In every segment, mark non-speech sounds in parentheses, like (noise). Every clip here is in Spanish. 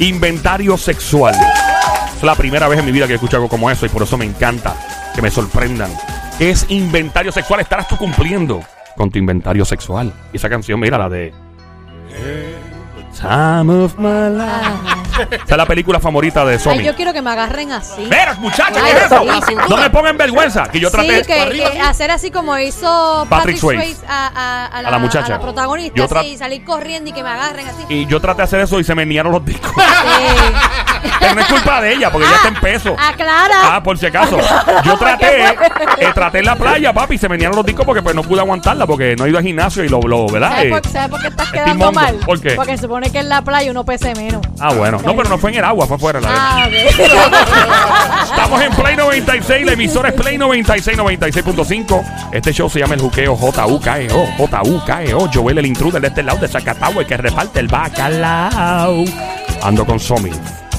Inventario sexual. Es la primera vez en mi vida que escucho algo como eso y por eso me encanta que me sorprendan. ¿Qué es inventario sexual? Estarás tú cumpliendo con tu inventario sexual. Y esa canción, mira, la de... Esa es la película favorita de Ay, Somi. yo quiero que me agarren así. Veras, muchacha, Ay, ¿qué es eso? sí. No me pongan vergüenza, que yo traté... Sí, que, que hacer así como hizo Patrick Patrick, Swayze. A, a- a la, A la muchacha. a la protagonista, Yo salir corriendo y que me agarren así. Y yo traté de hacer eso y se me niaron los discos. Sí. (laughs) (laughs) Pero no es culpa de ella, porque ella está en peso. Aclara. Ah, por si acaso. Yo (laughs) traté, eh, traté en la playa, papi, y se me niaron los discos porque pues no pude aguantarla, porque no he ido al gimnasio y lo, lo ¿verdad? ¿Sabes Eh, por, sabes por qué estás estoy quedando mongo. mal? ¿Por qué? Porque se supone que en la playa uno pese menos. Ah, bueno. No, pero no fue en el agua, fue fuera. La Ah, ok. (laughs) Estamos en Play 96, la emisora es Play 96, 96.5. Este show se llama El Juqueo J-U-K-E-O, J-U-K-E-O. Joel el intruder de este lado de Zacatau, el que reparte el bacalao. Ando con Somi,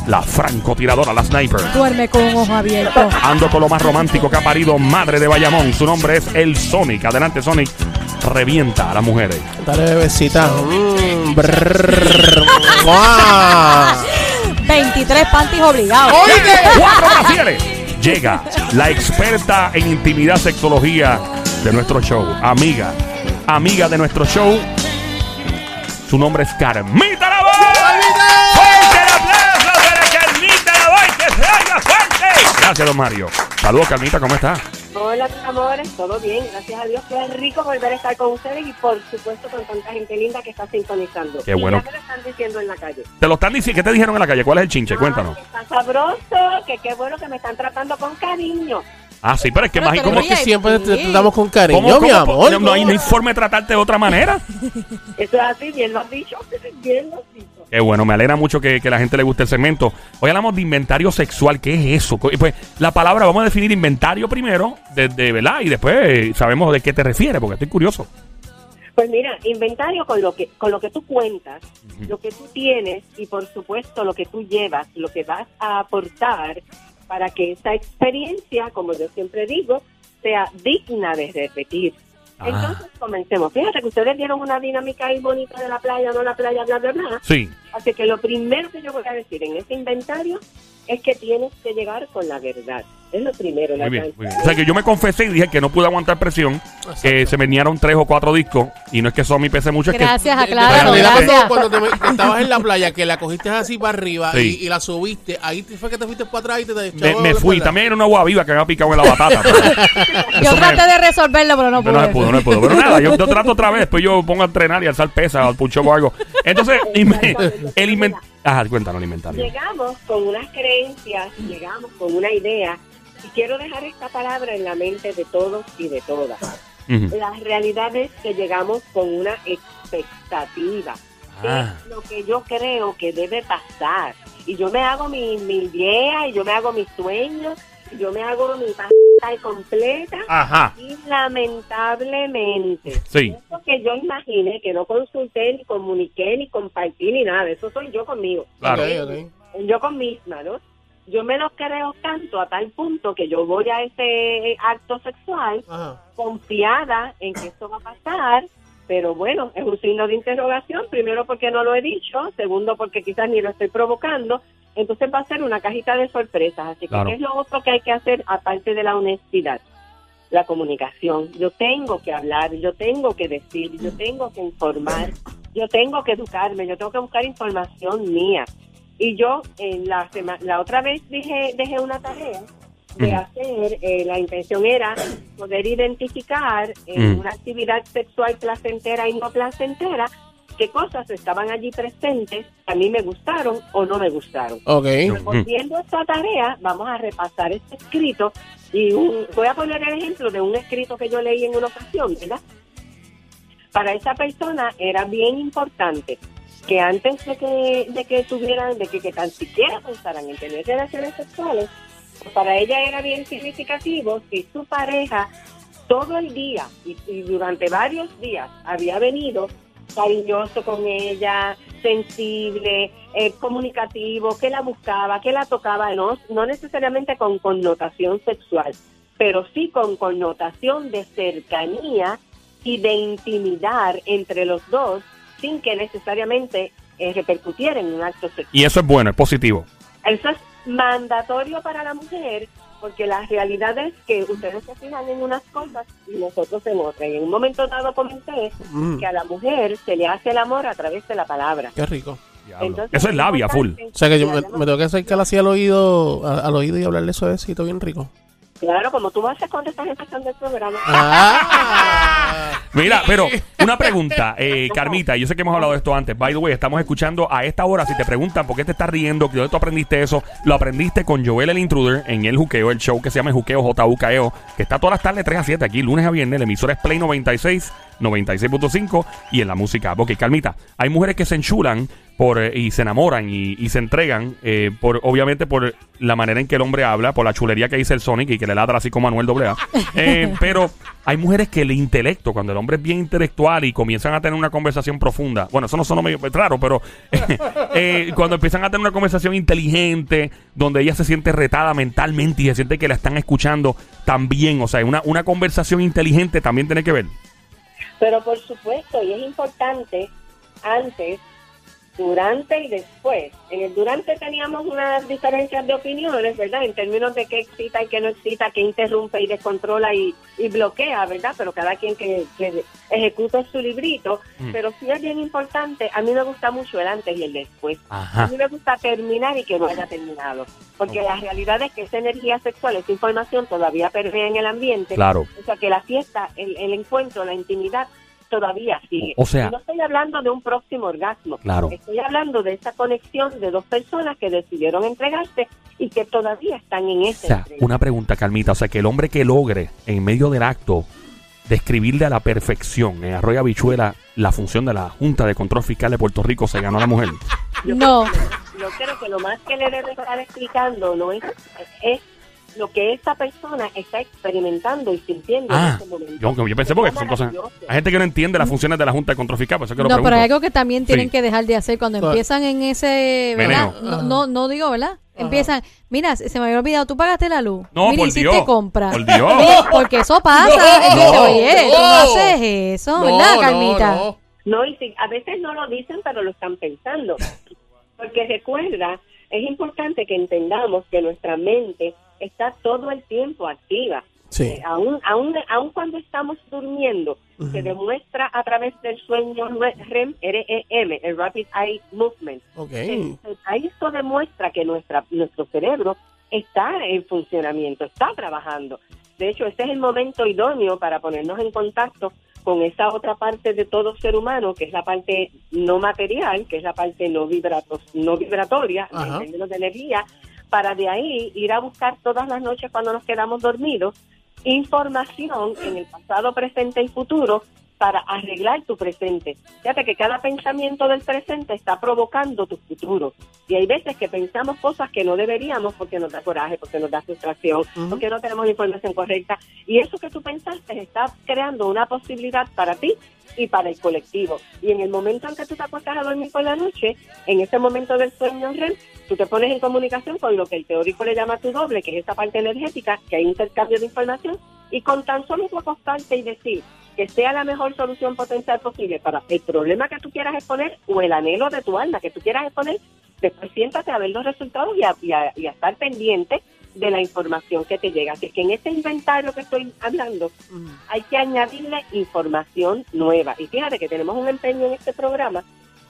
la francotiradora, la sniper. Duerme con un ojo abierto. Ando con lo más romántico que ha parido madre de Bayamón. Su nombre es El Sonic. Adelante, Sonic. Revienta a las mujeres. Dale, bebecita. Mm, brrr, ¡Mua! 23 panties obligados. Cuatro brasieres. Llega la experta en intimidad, sexología de nuestro show. Amiga, amiga de nuestro show. Su nombre es Carmita Gracias, don Mario. Saludos, Carmita, ¿cómo está? Hola, mis amores, todo bien, gracias a Dios. Qué rico volver a estar con ustedes y, por supuesto, con tanta gente linda que está sintonizando. Qué Y bueno. ya me lo están diciendo en la calle. Te lo están diciendo. ¿Qué te dijeron en la calle? ¿Cuál es el chinche? Cuéntanos. Ay, está sabroso, que qué bueno que me están tratando con cariño. Ah, sí, pero es que Pero más te ¿cómo, ¿Cómo que siempre te tratamos con cariño, cómo- mi amor? no, no hay no hay forma de tratarte de otra manera. (laughs) Eso es así, bien lo has dicho, bien lo has dicho. Qué bueno, me alegra mucho que, que a la gente le guste el segmento. Hoy hablamos de inventario sexual. ¿Qué es eso? Pues la palabra, vamos a definir inventario primero, de, de- ¿verdad? Y después eh, sabemos de qué te refieres, porque estoy curioso. Pues mira, inventario con lo que con lo que tú cuentas, lo que tú tienes y por supuesto lo que tú llevas, lo que vas a aportar para que esa experiencia, como yo siempre digo, sea digna de repetir. Ah. Entonces comencemos. Fíjate que ustedes dieron una dinámica ahí bonita de la playa, no la playa, bla, bla, bla. Sí. Así que lo primero que yo voy a decir en este inventario es que tienes que llegar con la verdad. Es lo primero. la bien, verdad. muy bien. O sea que yo me confesé y dije que no pude aguantar presión, que se venían tres o cuatro discos, y no es que a mí pese mucho, es que Gracias, De- de- aclaro, gracias. Cuando te me- que estabas en la playa, que la cogiste así para arriba Sí. y, y la subiste, ahí fue que te fuiste para atrás y te, me, me fui. También era una agua viva que me había picado en la batata. (laughs) Yo me- traté de resolverlo, pero no Pero no pude. se pudo, no se pudo. Pero nada, yo, yo trato otra vez, después yo pongo a entrenar y alzar pesas, al pucho o algo. Entonces, (laughs) el inventario. Ajá, cuéntanos el inventario. Llegamos con unas creencias, llegamos con una idea, y quiero dejar esta palabra en la mente de todos y de todas. Ujú. La realidad es que llegamos con una expectativa. Ah. Es lo que yo creo que debe pasar. Y yo me hago mi, mi idea, y yo me hago mis sueños, y yo me hago mi pantalla completa. Ajá. Y lamentablemente, Sí. eso que yo imaginé, que no consulté, ni comuniqué, ni compartí, ni nada, eso soy yo conmigo. Claro. Ok, ok. Yo con misma, ¿no? Yo me lo creo tanto a tal punto que yo voy a ese acto sexual Ajá. confiada en que esto va a pasar, pero bueno, es un signo de interrogación, primero porque no lo he dicho, segundo porque quizás ni lo estoy provocando, entonces va a ser una cajita de sorpresas, así que Claro. ¿qué es lo otro que hay que hacer aparte de la honestidad? La comunicación. Yo tengo que hablar, yo tengo que decir, yo tengo que informar, yo tengo que educarme, yo tengo que buscar información mía. Y yo en la la otra vez dije dejé una tarea de hacer, eh, la intención era poder identificar en Ujú. una actividad sexual placentera y no placentera qué cosas estaban allí presentes, a mí me gustaron o no me gustaron. Ok. Volviendo a esta tarea, vamos a repasar este escrito y un- voy a poner el ejemplo de un escrito que yo leí en una ocasión, ¿verdad? Para esa persona era bien importante que antes de que, de que tuvieran, de que, que tan siquiera pensaran en tener relaciones sexuales, pues para ella era bien significativo si su pareja todo el día y, durante varios días había venido cariñoso con ella, sensible, eh, comunicativo, que la buscaba, que la tocaba, no, no necesariamente con connotación sexual, pero sí con connotación de cercanía y de intimidad entre los dos, sin que necesariamente eh, repercutiera en un acto sexual. Y eso es bueno, es positivo. Eso es mandatorio para la mujer porque la realidad es que ustedes se fijan en unas cosas y nosotros en otras. Y en un momento dado comenté Mm, que a la mujer se le hace el amor a través de la palabra. qué rico. Entonces, eso es labia, full. O sea que yo me, tengo que acercar así al oído, al oído y hablarle suavecito bien rico. Claro, como tú haces cuando estás empezando el programa. Ah. (laughs) Mira, pero una pregunta, eh, Carmita, yo sé que hemos hablado de esto antes. By the way, estamos escuchando a esta hora. Si te preguntan por qué te estás riendo, de dónde tú aprendiste eso, lo aprendiste con Joel el Intruder en El Juqueo, el show que se llama El Juqueo JUKEO, que está todas las tardes 3 a 7 aquí, lunes a viernes. La emisora es Play 96, 96.5 y en la música. Ok, Carmita, hay mujeres que se enchulan por, eh, y se enamoran y, y se entregan, eh, por obviamente por la manera en que el hombre habla, por la chulería que dice el Sonic y que le ladra así como Manuel AA. (laughs) Eh, pero hay mujeres que el intelecto, cuando el hombre es bien intelectual y comienzan a tener una conversación profunda, bueno, eso no suena medio raro, pero (laughs) eh, cuando empiezan a tener una conversación inteligente, donde ella se siente retada mentalmente y se siente que la están escuchando también, o sea, una, una conversación inteligente también tiene que ver. Pero por supuesto, y es importante, antes, durante y después. En el durante teníamos unas diferencias de opiniones, ¿verdad? En términos de qué excita y qué no excita, qué interrumpe y descontrola y, y bloquea, ¿verdad? Pero cada quien que, que ejecuta su librito. Mm. Pero sí es bien importante, a mí me gusta mucho el antes y el después. A mí me gusta terminar y que no haya terminado. Porque la realidad es que esa energía sexual, esa información todavía permea en el ambiente. Claro. O sea, que la fiesta, el, el encuentro, la intimidad todavía sigue. O sea- Y no estoy hablando de un próximo orgasmo. Claro. Estoy hablando de esa conexión de dos personas que decidieron entregarse y que todavía están en O ese sea, una pregunta, Carmita. O sea, que el hombre que logre en medio del acto describirle a la perfección en Arroyo Habichuela la función de la Junta de Control Fiscal de Puerto Rico se ganó a la mujer. (laughs) No. Yo creo que lo más que le debe estar explicando no es, es lo que esa persona está experimentando y sintiendo en Ah, ese momento. yo, yo pensé porque son cosas. Hay gente que no entiende las funciones de la Junta de Control Fiscal, por eso que lo No, pero pregunto. hay algo que también tienen Sí. que dejar de hacer cuando Claro. empiezan en ese, ¿verdad? No, no, no digo, ¿verdad? Empiezan, mira, se me había olvidado, tú pagaste la luz. No, mira, por hiciste Dios. compra. Por Dios. Mira, porque eso pasa. No, Dice, no, Oye, tú no haces eso, ¿verdad, No, Carmita? no, no. No, y sí, a veces no lo dicen, pero lo están pensando. Porque recuerda, es importante que entendamos que nuestra mente está todo el tiempo activa. Sí. Eh, aún, aún, aún cuando estamos durmiendo, se demuestra a través del sueño REM, REM, el Rapid Eye Movement. Ok. Eh, Ahí esto demuestra que nuestra, nuestro cerebro está en funcionamiento, está trabajando. De hecho, este es el momento idóneo para ponernos en contacto con esa otra parte de todo ser humano, que es la parte no material, que es la parte no, vibrato, no vibratoria, en términos de energía, para de ahí ir a buscar todas las noches cuando nos quedamos dormidos información en el pasado, presente y futuro para arreglar tu presente. Fíjate que cada pensamiento del presente está provocando tu futuro. Y hay veces que pensamos cosas que no deberíamos porque nos da coraje, porque nos da frustración, porque no tenemos información correcta. Y eso que tú pensaste está creando una posibilidad para ti y para el colectivo. Y en el momento en que tú te acuestas a dormir por la noche, en ese momento del sueño REM, tú te pones en comunicación con lo que el teórico le llama tu doble, que es esa parte energética, que hay intercambio de información, y con tan solo tú acostarte y decir que sea la mejor solución potencial posible para el problema que tú quieras exponer o el anhelo de tu alma que tú quieras exponer, después siéntate a ver los resultados y a, y a- y a estar pendiente de la información que te llega. Así que en este inventario que estoy hablando, hay que añadirle información nueva. Y fíjate que tenemos un empeño en este programa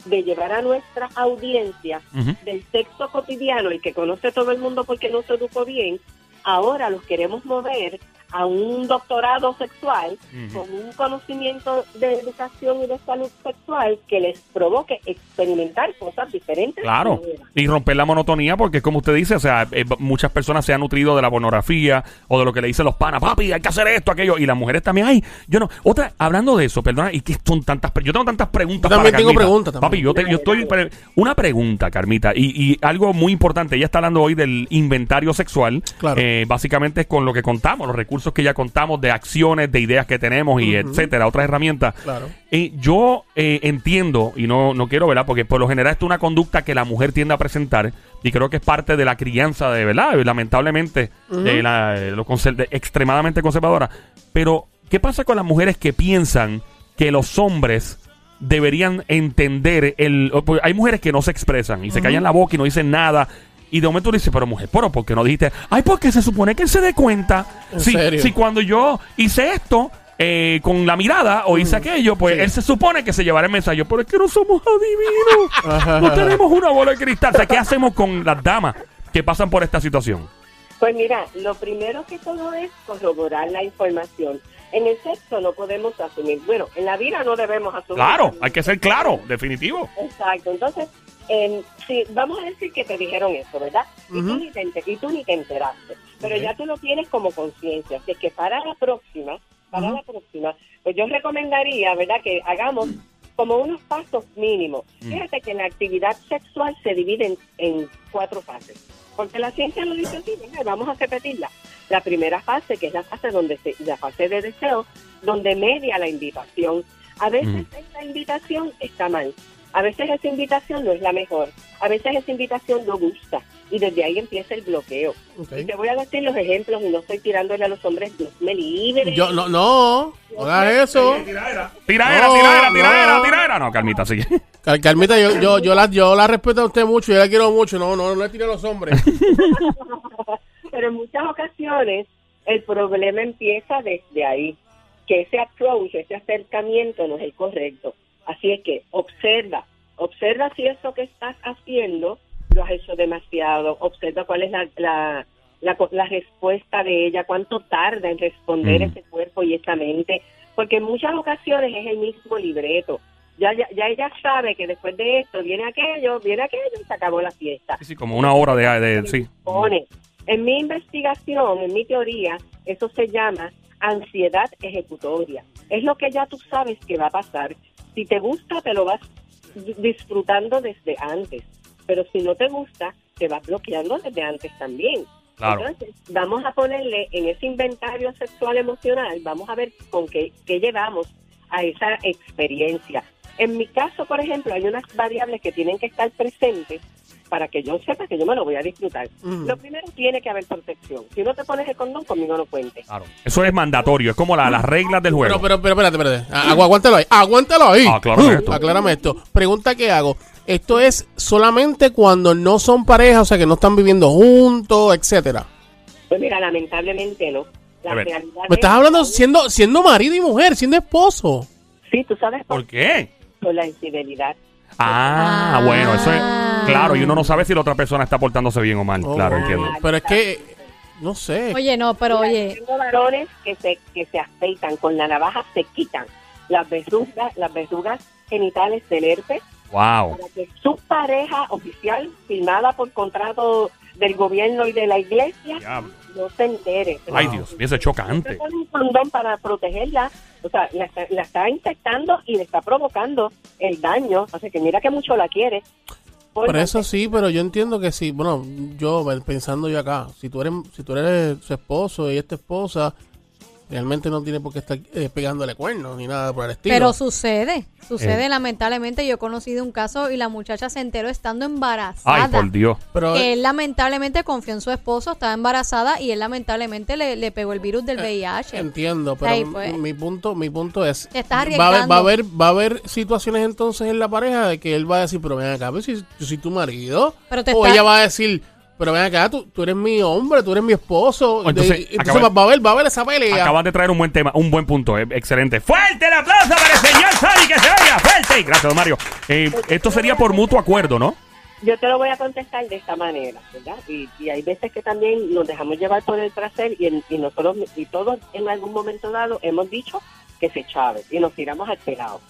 de llevar a nuestra audiencia del sexo cotidiano, el que conoce todo el mundo porque no se educó bien, ahora los queremos mover a un doctorado sexual con un conocimiento de educación y de salud sexual que les provoque experimentar cosas diferentes. Claro, y romper la monotonía porque como usted dice, o sea, eh, muchas personas se han nutrido de la pornografía o de lo que le dicen los panas, papi, hay que hacer esto, aquello, y las mujeres también, ay, yo no, otra, hablando de eso, perdona, y que son tantas, yo tengo tantas preguntas Yo también para tengo preguntas también. Papi, yo, te- yo estoy, pre- una pregunta, Carmita, y, y algo muy importante, ella está hablando hoy del inventario sexual, Claro. Eh, básicamente es con lo que contamos, los recursos que ya contamos, de acciones, de ideas que tenemos y etcétera, otras herramientas. Claro. Eh, yo eh, entiendo, y no, no quiero, ¿verdad? Porque por lo general esto es una conducta que la mujer tiende a presentar, y creo que es parte de la crianza, de verdad, lamentablemente, de la, de lo extremadamente conservadora. Pero, ¿qué pasa con las mujeres que piensan que los hombres deberían entender el... porque Hay mujeres que no se expresan y se callan la boca y no dicen nada. Y de momento le dices, pero mujer, pero ¿por qué no dijiste? Ay, porque se supone que él se dé cuenta. ¿En Si, serio? si cuando yo hice esto eh, con la mirada o hice aquello, pues Sí. él se supone que se llevará el mensaje. Pero es que no somos adivinos. (laughs) Ajá. no tenemos una bola de cristal. O sea, ¿qué hacemos con las damas que pasan por esta situación? Pues mira, lo primero que todo es corroborar la información. En el sexo no podemos asumir, bueno, en la vida no debemos asumir. Claro, hay que ser claro, definitivo. Exacto, entonces, em, sí, vamos a decir que te dijeron eso, ¿verdad? y, tú ni te, y tú ni te enteraste, pero ya tú lo tienes como conciencia, así que para la próxima, para la próxima, pues yo recomendaría, ¿verdad?, que hagamos como unos pasos mínimos. Mm. Fíjate que la actividad sexual se divide en, en cuatro fases, porque la ciencia lo dice así, ¿verdad? vamos a repetirla. La primera fase, que es la fase donde se, la fase de deseo, donde media la invitación. A veces Mm. esa invitación está mal, a veces esa invitación no es la mejor, a veces esa invitación no gusta y desde ahí empieza el bloqueo. Ok. Y te voy a decir los ejemplos y no estoy tirándole a los hombres, Dios me libre. Yo, no, no, no hagas eso. Tiradera, No, tiradera, tiradera, no. tiradera. No, Carmita, sí. (laughs) Car- Carmita, yo, yo, yo, la, yo la respeto a usted mucho, yo la quiero mucho. No, no, no le tire a los hombres. (laughs) Pero en muchas ocasiones el problema empieza desde ahí, que ese approach, ese acercamiento no es el correcto. Así es que observa, observa si eso que estás haciendo lo has hecho demasiado, observa cuál es la, la, la, la respuesta de ella, cuánto tarda en responder Mm. ese cuerpo y esa mente, porque en muchas ocasiones es el mismo libreto. Ya, ya, ya ella sabe que después de esto viene aquello, viene aquello y se acabó la fiesta Sí, sí, como una hora de... de sí. pone. En mi investigación, en mi teoría, eso se llama ansiedad ejecutoria. Es lo que ya tú sabes que va a pasar. Si te gusta, te lo vas di- disfrutando desde antes. Pero si no te gusta, te vas bloqueando desde antes también. Claro. Entonces, vamos a ponerle en ese inventario sexual emocional, vamos a ver con qué, qué llevamos a esa experiencia. En mi caso, por ejemplo, hay unas variables que tienen que estar presentes para que yo sepa que yo me lo voy a disfrutar. Mm. Lo primero tiene que haber protección. Si no te pones el condón, conmigo no cuentes. Claro. Eso es mandatorio, es como la- las reglas del juego. Pero, pero, pero, espérate, espérate. Ah, agu- aguántalo ahí. Aguántalo ahí. Aclárame esto. Aclárame esto. Pregunta que hago. Esto es solamente cuando no son pareja, o sea, que no están viviendo juntos, etcétera. Pues mira, lamentablemente no. La realidad Me es- estás hablando siendo, siendo marido y mujer, siendo esposo. Sí, tú sabes por ¿Por qué? por la infidelidad. Ah, Ah. bueno, eso es... Claro, y uno no sabe si la otra persona está portándose bien o mal. Oh, claro, entiendo. Pero es que, no sé. Oye, no, pero Mira, oye, Tengo varones que se, que se afeitan con la navaja, se quitan las verrugas, las verrugas genitales del herpes Wow. para que su pareja oficial, firmada por contrato del gobierno y de la iglesia, no se entere. Ay, Dios mío, eso es Se chocante. un condón para protegerla, o sea, la, está- la está infectando y le está provocando el daño, así que mira que mucho la quiere. Por eso sí, pero yo entiendo que sí. Bueno, yo pensando yo acá, si tú eres, si tú eres su esposo y esta esposa, realmente no tiene por qué estar eh, pegándole cuernos ni nada por el estilo. pero sucede, sucede Eh. lamentablemente. Yo he conocido un caso y la muchacha se enteró estando embarazada. Ay, por Dios. Pero, él lamentablemente confió en su esposo, estaba embarazada y él lamentablemente le, le pegó el virus del VIH. Entiendo, pero Ahí, pues. mi punto, mi punto es Te estás va a, haber, arriesgando. va a haber, va a haber situaciones entonces en la pareja de que él va a decir, pero ven acá, pero si yo soy tu marido, Pero te o está- ella va a decir, pero ven acá, tú, tú eres mi hombre, tú eres mi esposo, entonces, De- entonces acaba- va, a haber, va a haber esa pelea. Acaban de traer un buen tema, un buen punto, eh, excelente. Fuerte el aplauso para el señor Sari, que se vaya, fuerte. Gracias, don Mario. Eh, esto sería por mutuo acuerdo, ¿no? Yo te lo voy a contestar de esta manera, ¿verdad? Y, y hay veces que también nos dejamos llevar por el placer y, en- y nosotros y todos en algún momento dado hemos dicho que se chave y nos tiramos al pelado.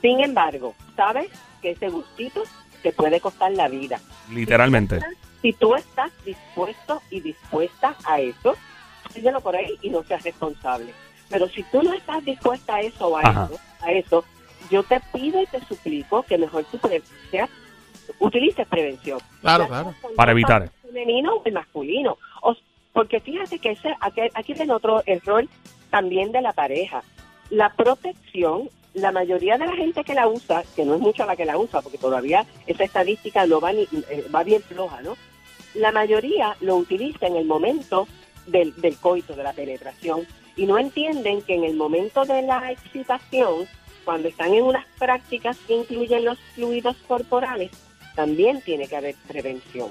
Sin embargo, sabes que ese gustito te puede costar la vida. Literalmente. Si tú estás dispuesto y dispuesta a eso, síguelo por ahí y no seas responsable. Pero si tú no estás dispuesta a eso o a Ajá. eso, a eso, yo te pido y te suplico que mejor tú seas, utilices prevención. Claro, claro. Para evitar. femenino o el masculino. O- porque fíjate que ese, aquí, aquí viene otro error también de la pareja. La protección, la mayoría de la gente que la usa, que no es mucha la que la usa, porque todavía esa estadística no va, ni, eh, va bien floja, ¿no? La mayoría lo utiliza en el momento del, del coito, de la penetración, y no entienden que en el momento de la excitación cuando están en unas prácticas que incluyen los fluidos corporales, también tiene que haber prevención.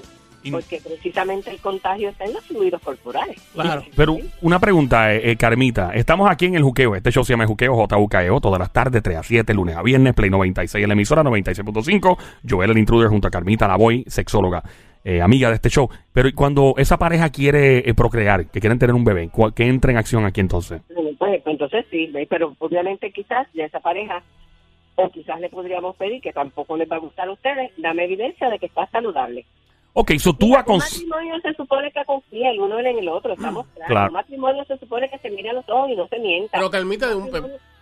Porque precisamente el contagio está en los fluidos corporales. Claro. Pero una pregunta, eh, eh, Carmita. Estamos aquí en el Juqueo. Este show se llama El Juqueo, JUKEO, todas las tardes, 3 a 7, lunes a viernes, Play 96 en la emisora 96.5. Joel, el intruder, junto a Carmita, la voy, sexóloga, eh, amiga de este show. Pero ¿y cuando esa pareja quiere eh, procrear, que quieren tener un bebé, ¿cuál- ¿qué entra en acción aquí entonces? Pues, pues, entonces sí, pero obviamente quizás ya esa pareja, o quizás le podríamos pedir, que tampoco les va a gustar a ustedes, dame evidencia de que está saludable. Ok, so tú un matrimonio se supone que confía el uno en el otro, estamos claros. Claro. Un matrimonio se supone que se mire a los ojos y no se mienta. Pero Carmita, de un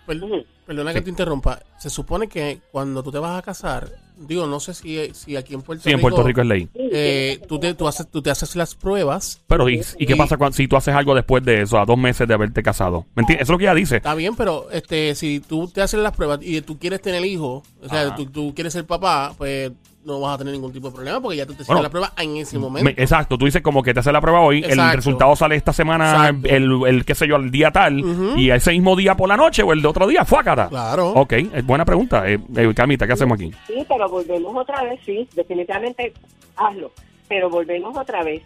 perdona que te interrumpa. Se supone que cuando tú te vas a casar, digo, no sé si, si aquí en Puerto Sí, en Rico, Puerto Rico es ley. eh, tú, te, tú, haces, tú te haces las pruebas. Pero ¿y, y qué Y- pasa cuando, si tú haces algo después de eso, a dos meses de haberte casado? ¿Me entiendes? Eso es lo que ella dice. Está bien, pero este, si tú te haces las pruebas y tú quieres tener hijo, o sea, tú, tú quieres ser papá, pues no vas a tener ningún tipo de problema porque ya tú te hiciste Bueno, la prueba en ese momento. Me- exacto, tú dices como que te haces la prueba hoy, el resultado sale esta semana, el, el, qué sé yo, el día tal, y ese mismo día por la noche o el de otro día, fuácata. Claro. Ok, es buena pregunta. Eh, eh, Camita, ¿qué hacemos aquí? Sí, pero volvemos otra vez, sí, definitivamente hazlo. Pero volvemos otra vez.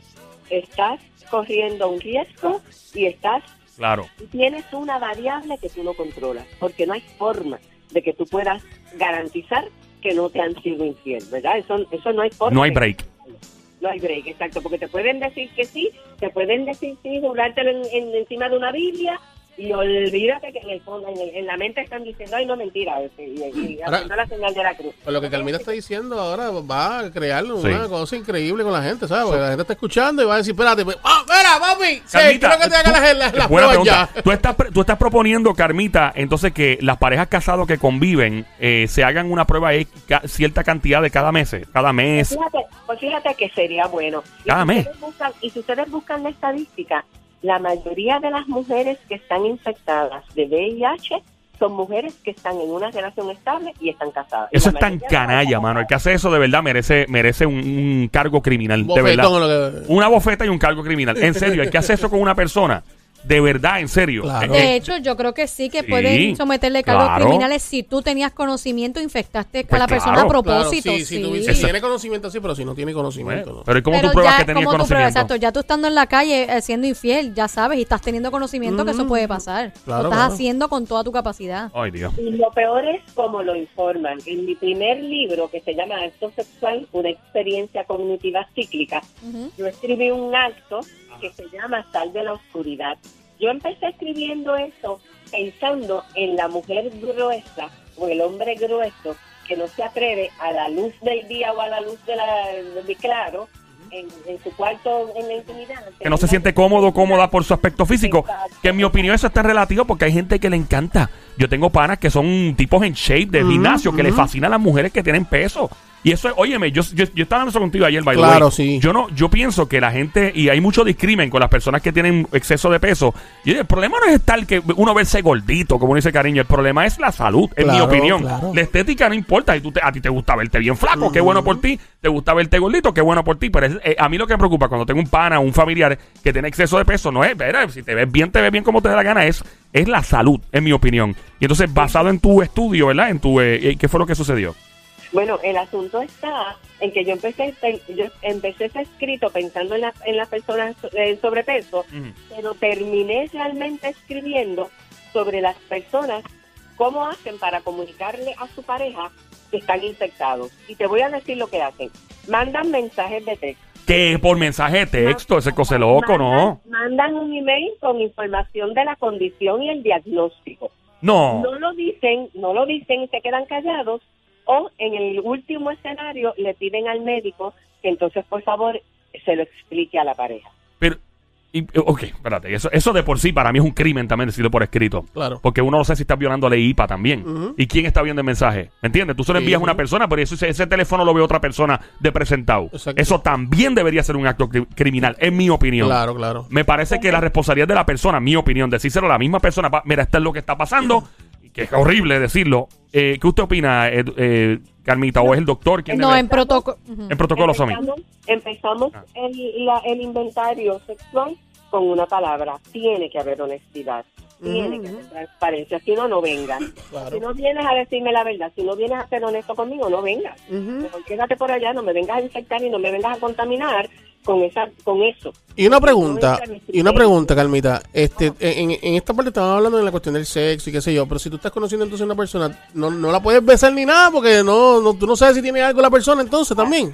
Estás corriendo un riesgo y estás Claro. y tienes una variable que tú no controlas, porque no hay forma de que tú puedas garantizar que no te han sido infiel, ¿verdad? Eso, eso no hay forma. No hay break. No hay break, exacto, porque te pueden decir que sí, te pueden decir sí, jurártelo en, en- encima de una Biblia y olvídate que en el fondo, en, el- en la mente están diciendo, ay, no, mentira, este, y, y Ahora- haciendo la señal de la cruz. Pues lo que Carmita está diciendo ahora va a crear Sí. una cosa increíble con la gente, ¿sabes? Porque la gente está escuchando y va a decir, espérate, pues, ¡ah, mira, papi! Sí, Carmita, quiero que te hagan tú- las, las, las buena pruebas ya. pregunta. Tú estás, pre- tú estás proponiendo, Carmita, entonces que las parejas casadas que conviven eh, se hagan una prueba de ca- cierta cantidad de cada mes, cada mes. Fíjate, pues fíjate que sería bueno. Y Cada si mes. ustedes buscan- y si ustedes buscan la estadística, la mayoría de las mujeres que están infectadas de VIH son mujeres que están en una relación estable y están casadas. Eso es tan canalla, mano. El que hace eso de verdad merece, merece un, un cargo criminal. de verdad. Que- Una bofeta y un cargo criminal. En serio, el que hace eso con una persona, de verdad, en serio. Claro. De eh, hecho, yo creo que sí que Sí, pueden someterle cargos claro. criminales si tú tenías conocimiento, infectaste Pues a la persona claro. a Claro, propósito. sí, si, sí. tuviese- si tiene conocimiento, sí, pero si no tiene conocimiento, bueno, no. pero ¿y cómo Pero tú pruebas ya, que ¿cómo tú pruebas? conocimiento? Exacto, ya tú estando en la calle eh, siendo infiel, ya sabes, y estás teniendo conocimiento que eso puede pasar. Claro, lo estás claro. haciendo con toda tu capacidad. Ay, Dios. Y lo peor es como lo informan. En mi primer libro, que se llama Acto Sexual, una experiencia cognitiva cíclica, Ujú. yo escribí un acto que se llama Sal de la Oscuridad. Yo empecé escribiendo eso pensando en la mujer gruesa o el hombre grueso que no se atreve a la luz del día o a la luz de la, de claro en, en su cuarto en la intimidad. Que no se siente cómodo, cómoda por su aspecto físico. Exacto. Que en mi opinión eso está relativo porque hay gente que le encanta. Yo tengo panas que son tipos en shape de gimnasio que le fascinan a las mujeres que tienen peso. Y eso es, óyeme, yo, yo, yo estaba hablando contigo ayer, by the Claro, way. sí. Yo no, yo pienso que la gente, y hay mucho discrimen con las personas que tienen exceso de peso. Y el problema no es estar que uno verse gordito, como dice cariño, el problema es la salud, en mi Claro, opinión. claro. La estética no importa, si tú te- a ti te gusta verte bien flaco, qué bueno por ti, te gusta verte gordito, qué bueno por ti, pero es- eh, a mí lo que me preocupa cuando tengo un pana o un familiar que tiene exceso de peso no es, si te ves bien, te ves bien como te dé la gana, es, es la salud, en mi opinión. Y entonces, basado en tu estudio, ¿verdad? En tu, eh, eh, ¿qué fue lo que sucedió? Bueno, el asunto está en que yo empecé pen- yo empecé ese escrito pensando en, la- en las personas en sobrepeso, pero terminé realmente escribiendo sobre las personas cómo hacen para comunicarle a su pareja que están infectados. Y te voy a decir lo que hacen. Mandan mensajes de texto. Que por mensaje de texto, ese cose loco, ¿no? Mandan, mandan un email con información de la condición y el diagnóstico. No. no lo dicen, no lo dicen y se quedan callados, o en el último escenario le piden al médico que entonces por favor se lo explique a la pareja. Pero, y, ok, espérate, eso, eso de por sí para mí es un crimen también decirlo por escrito. Claro. Porque uno no sé si está violando ley IPA también. ¿Y quién está viendo el mensaje? ¿Me entiendes? Tú solo envías a una persona, pero eso, ese, ese teléfono lo ve otra persona de presentado. Exacto. Eso también debería ser un acto cri- criminal, en mi opinión. Claro, claro. Me parece que la responsabilidad de la persona, mi opinión, decírselo a la misma persona, mira, esto es lo que está pasando, que es horrible decirlo. Eh, ¿Qué usted opina, eh, eh, Carmita? ¿O es el doctor quien No, debe- en protocolo. en protocolo, Somi? Empezamos, empezamos Ah. el, la- el inventario sexual con una palabra. Tiene que haber honestidad. Tiene que haber transparencia, si no, no vengas. Claro. Si no vienes a decirme la verdad, si no vienes a ser honesto conmigo, no vengas. Mejor quédate por allá, no me vengas a infectar y no me vengas a contaminar con esa con eso. Y una pregunta, y una pregunta, Carmita. Este, en, en esta parte estábamos hablando de la cuestión del sexo y qué sé yo, pero si tú estás conociendo entonces a una persona, no, no la puedes besar ni nada porque no, no, tú no sabes si tiene algo la persona entonces también.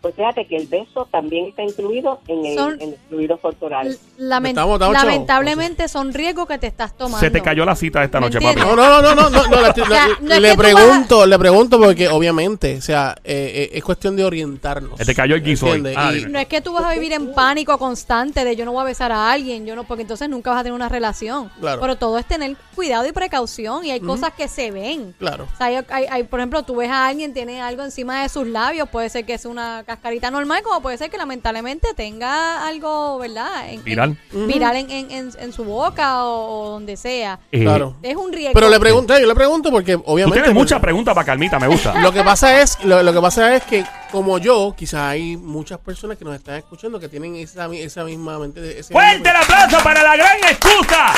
Pues fíjate que el beso también está incluido en, el, Son- en corporales. Lament- Estamos- estamos chavos. lamentablemente son riesgos que te estás tomando. Se te cayó la cita esta ¿Me noche, entiendes? papi. No, no, no, no, no, no, la- (laughs) sea, la- no es le que tú pregunto, le pregunto porque obviamente, o sea, eh, eh, es cuestión de orientarnos. Se te cayó el guiso hoy. ¿Entiendes? Ah, Y- dime. No es que tú vas a vivir en pánico constante de yo no voy a besar a alguien, yo no, porque entonces nunca vas a tener una relación. Claro. Pero todo es tener cuidado y precaución y hay cosas que se ven. Claro. O sea, hay, hay- hay- por ejemplo, tú ves a alguien, tiene algo encima de sus labios, puede ser que es una cascarita normal, como puede ser que lamentablemente tenga algo, ¿verdad? En- en- Viral. viral en, en- en- en su boca o, o donde sea. Eh, Claro. Es un riesgo. Pero le pregunto, yo le pregunto porque Tú obviamente... tienes pues, muchas preguntas para Carmita, me gusta. (laughs) Lo que pasa es, lo, lo que pasa es que como yo, quizás hay muchas personas que nos están escuchando que tienen esa, esa misma mente. Ese ¡Fuerte el aplauso para la gran excusa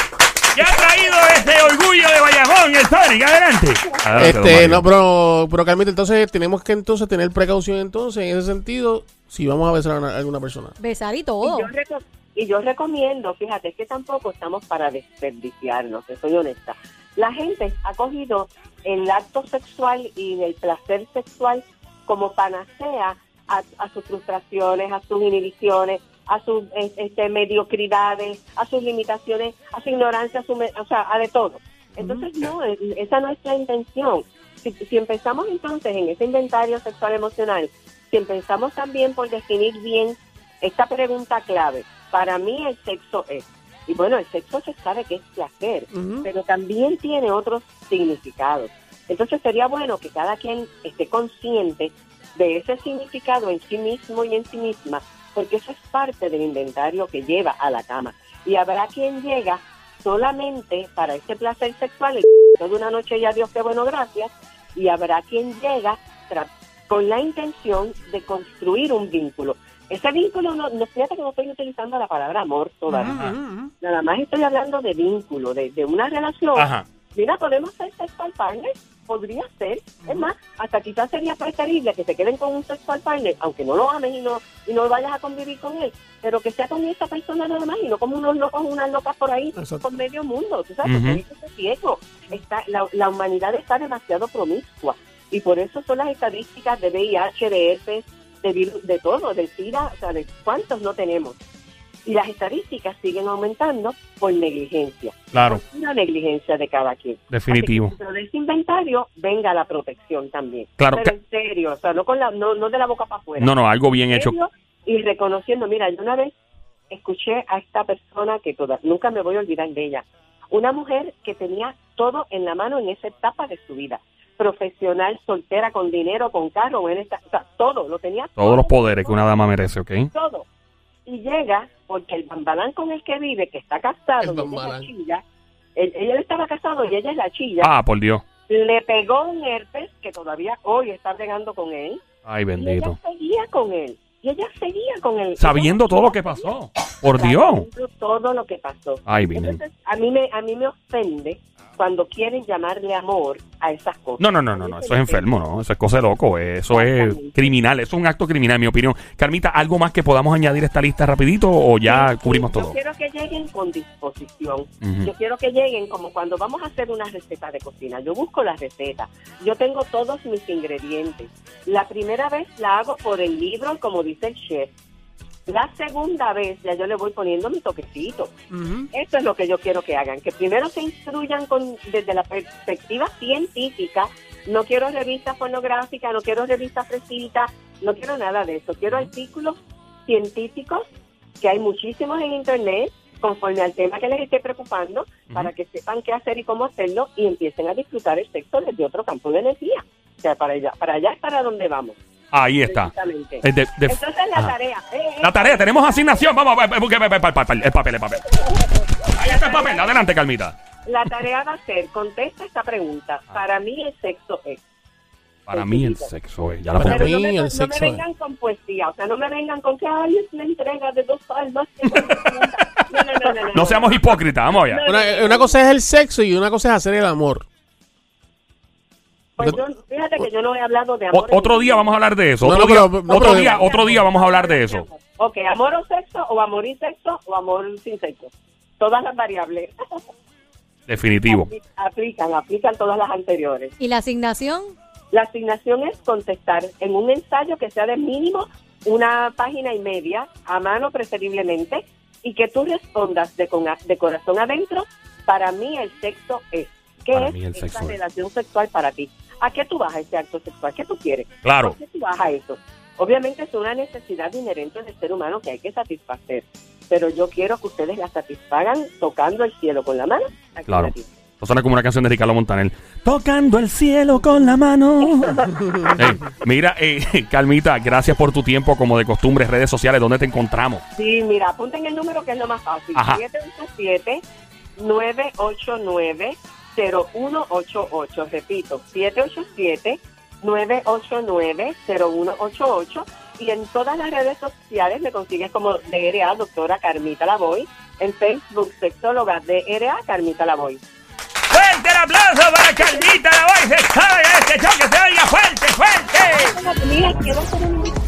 que ha traído ese orgullo de Bayamón, el Sonic! ¡Adelante! Adelante, Este, no, pero, pero Carmita, entonces tenemos que entonces tener precaución entonces en ese sentido si vamos a besar a, una- a alguna persona. Besar y Y todo. yo, reco- y yo recomiendo, fíjate, es que tampoco estamos para desperdiciarnos, soy honesta. La gente ha cogido el acto sexual y el placer sexual como panacea a, a sus frustraciones, a sus inhibiciones, a sus es- este, mediocridades, a sus limitaciones, a su ignorancia, a su me- o sea, a de todo. Entonces, no, es- esa no es la intención. Si, si empezamos entonces en ese inventario sexual emocional, si empezamos también por definir bien esta pregunta clave, para mí el sexo es, y bueno, el sexo se sabe que es placer, pero también tiene otros significados. Entonces sería bueno que cada quien esté consciente de ese significado en sí mismo y en sí misma, porque eso es parte del inventario que lleva a la cama. Y habrá quien llega solamente para ese placer sexual, el (laughs) de una noche ya Dios, qué bueno, gracias, y habrá quien llega con la intención de construir un vínculo. Ese vínculo, no, no fíjate que no estoy utilizando la palabra amor todavía. Nada más estoy hablando de vínculo, de, de una relación. Ajá. Mira, podemos ser sexual partner, podría ser. Es más, hasta quizás sería preferible que se queden con un sexual partner, aunque no lo ames y no, y no vayas a convivir con él, pero que sea con esa persona nada más y no como unos locos, unas locas por ahí, Exacto. por medio mundo. Tú sabes, ese es riesgo. Está, la, la humanidad está demasiado promiscua y por eso son las estadísticas de VIH, de herpes, de virus, de todo, de SIDA, o sea, de cuántos no tenemos. Y las estadísticas siguen aumentando por negligencia Claro, una negligencia de cada quien. Definitivo. Dentro de ese inventario venga la protección también. Claro, Pero en serio, o sea, no, con la, no, no de la boca para afuera. no, no, algo bien En hecho. Y reconociendo, mira, yo una vez escuché a esta persona que toda, nunca me voy a olvidar de ella. Una mujer que tenía todo en la mano en esa etapa de su vida. Profesional, soltera, con dinero, con carro, en esta, o sea, todo, lo tenía Todos los poderes que una dama merece, ¿ok? todo. Y llega porque el bambalán con el que vive, que está casado, El y ella es la chilla, él, él estaba casado y ella es la chilla, Ah, por Dios. le pegó un herpes que todavía hoy está pegando con él. Ay, Y bendito. ella seguía con él. Y ella seguía con él. Sabiendo todo lo que pasó. Por Dios. sabiendo todo lo que pasó. Ay. Entonces, a mí me a mí me ofende cuando quieren llamarle amor a esas cosas. No, no, no, no, no, eso es enfermo, ¿no? Eso es cosa de loco, eso es criminal, eso es un acto criminal, en mi opinión. Carmita, ¿algo más que podamos añadir a esta lista rapidito o ya Sí, cubrimos Yo todo? quiero que lleguen con disposición. Yo quiero que lleguen como cuando vamos a hacer una receta de cocina. Yo busco la receta. Yo tengo todos mis ingredientes. La primera vez la hago por el libro, como dice el chef. La segunda vez ya yo le voy poniendo mi toquecito. Ujú. Eso es lo que yo quiero que hagan, que primero se instruyan con, desde la perspectiva científica. No quiero revistas pornográficas, no quiero revistas fresitas, no quiero nada de eso. Quiero artículos científicos, que hay muchísimos en Internet, conforme al tema que les esté preocupando, para que sepan qué hacer y cómo hacerlo y empiecen a disfrutar el sexo desde otro campo de energía. O sea, para allá, para allá es para donde vamos. Ahí está. Eh, de- de- Entonces la Ajá. tarea. eh, eh, La tarea, tenemos asignación, vamos, eh, busque el papel, el papel, el papel, el papel. Ahí está el papel, adelante, Carmita. La tarea va a ser, contesta esta pregunta. Para mí el sexo es. Para mí el sexo es, ya la Para. Pero no mí me, el no sexo me es. vengan con poesía, o sea, no me vengan con que ay, es la entrega de dos almas. que (laughs) no, no, no, no, no. No seamos hipócritas, vamos allá. Una, una cosa es el sexo y una cosa es hacer el amor. Pues yo, fíjate que yo no he hablado de amor. O- otro día vamos a hablar de eso. No, Otro, no, día, no, otro, día, otro día vamos a hablar de eso. Ok, amor o sexo, o amor y sexo, o amor sin sexo. Todas las variables. (laughs) Definitivo. Apli- Aplican, aplican todas las anteriores. ¿Y la asignación? La asignación es contestar en un ensayo que sea de mínimo una página y media, a mano preferiblemente, y que tú respondas de, con- de corazón adentro, para mí el sexo es. ¿Qué es esa relación sexual para ti? ¿A qué tú vas a ese acto sexual? ¿Qué tú quieres? Claro. ¿A qué tú vas a eso? Obviamente es una necesidad inherente del ser humano que hay que satisfacer, pero yo quiero que ustedes la satisfagan tocando el cielo con la mano. Aquí claro. O suena como una canción de Ricardo Montaner. Tocando el cielo con la mano. (laughs) mira, eh, (laughs) Calmita, gracias por tu tiempo. Como de costumbre, redes sociales, ¿dónde te encontramos? Sí, mira, apunten el número que es lo más fácil. 787 989 0188. Repito, 787-989-0188. Y en todas las redes sociales me consigues como DRA, doctora Carmita Lavoy. En Facebook, sexóloga DRA, Carmita Lavoy. ¡Fuerte el aplauso para Carmita Lavoy, sexóloga! ¡Este choque se oiga fuerte, fuerte! Quiero hacer un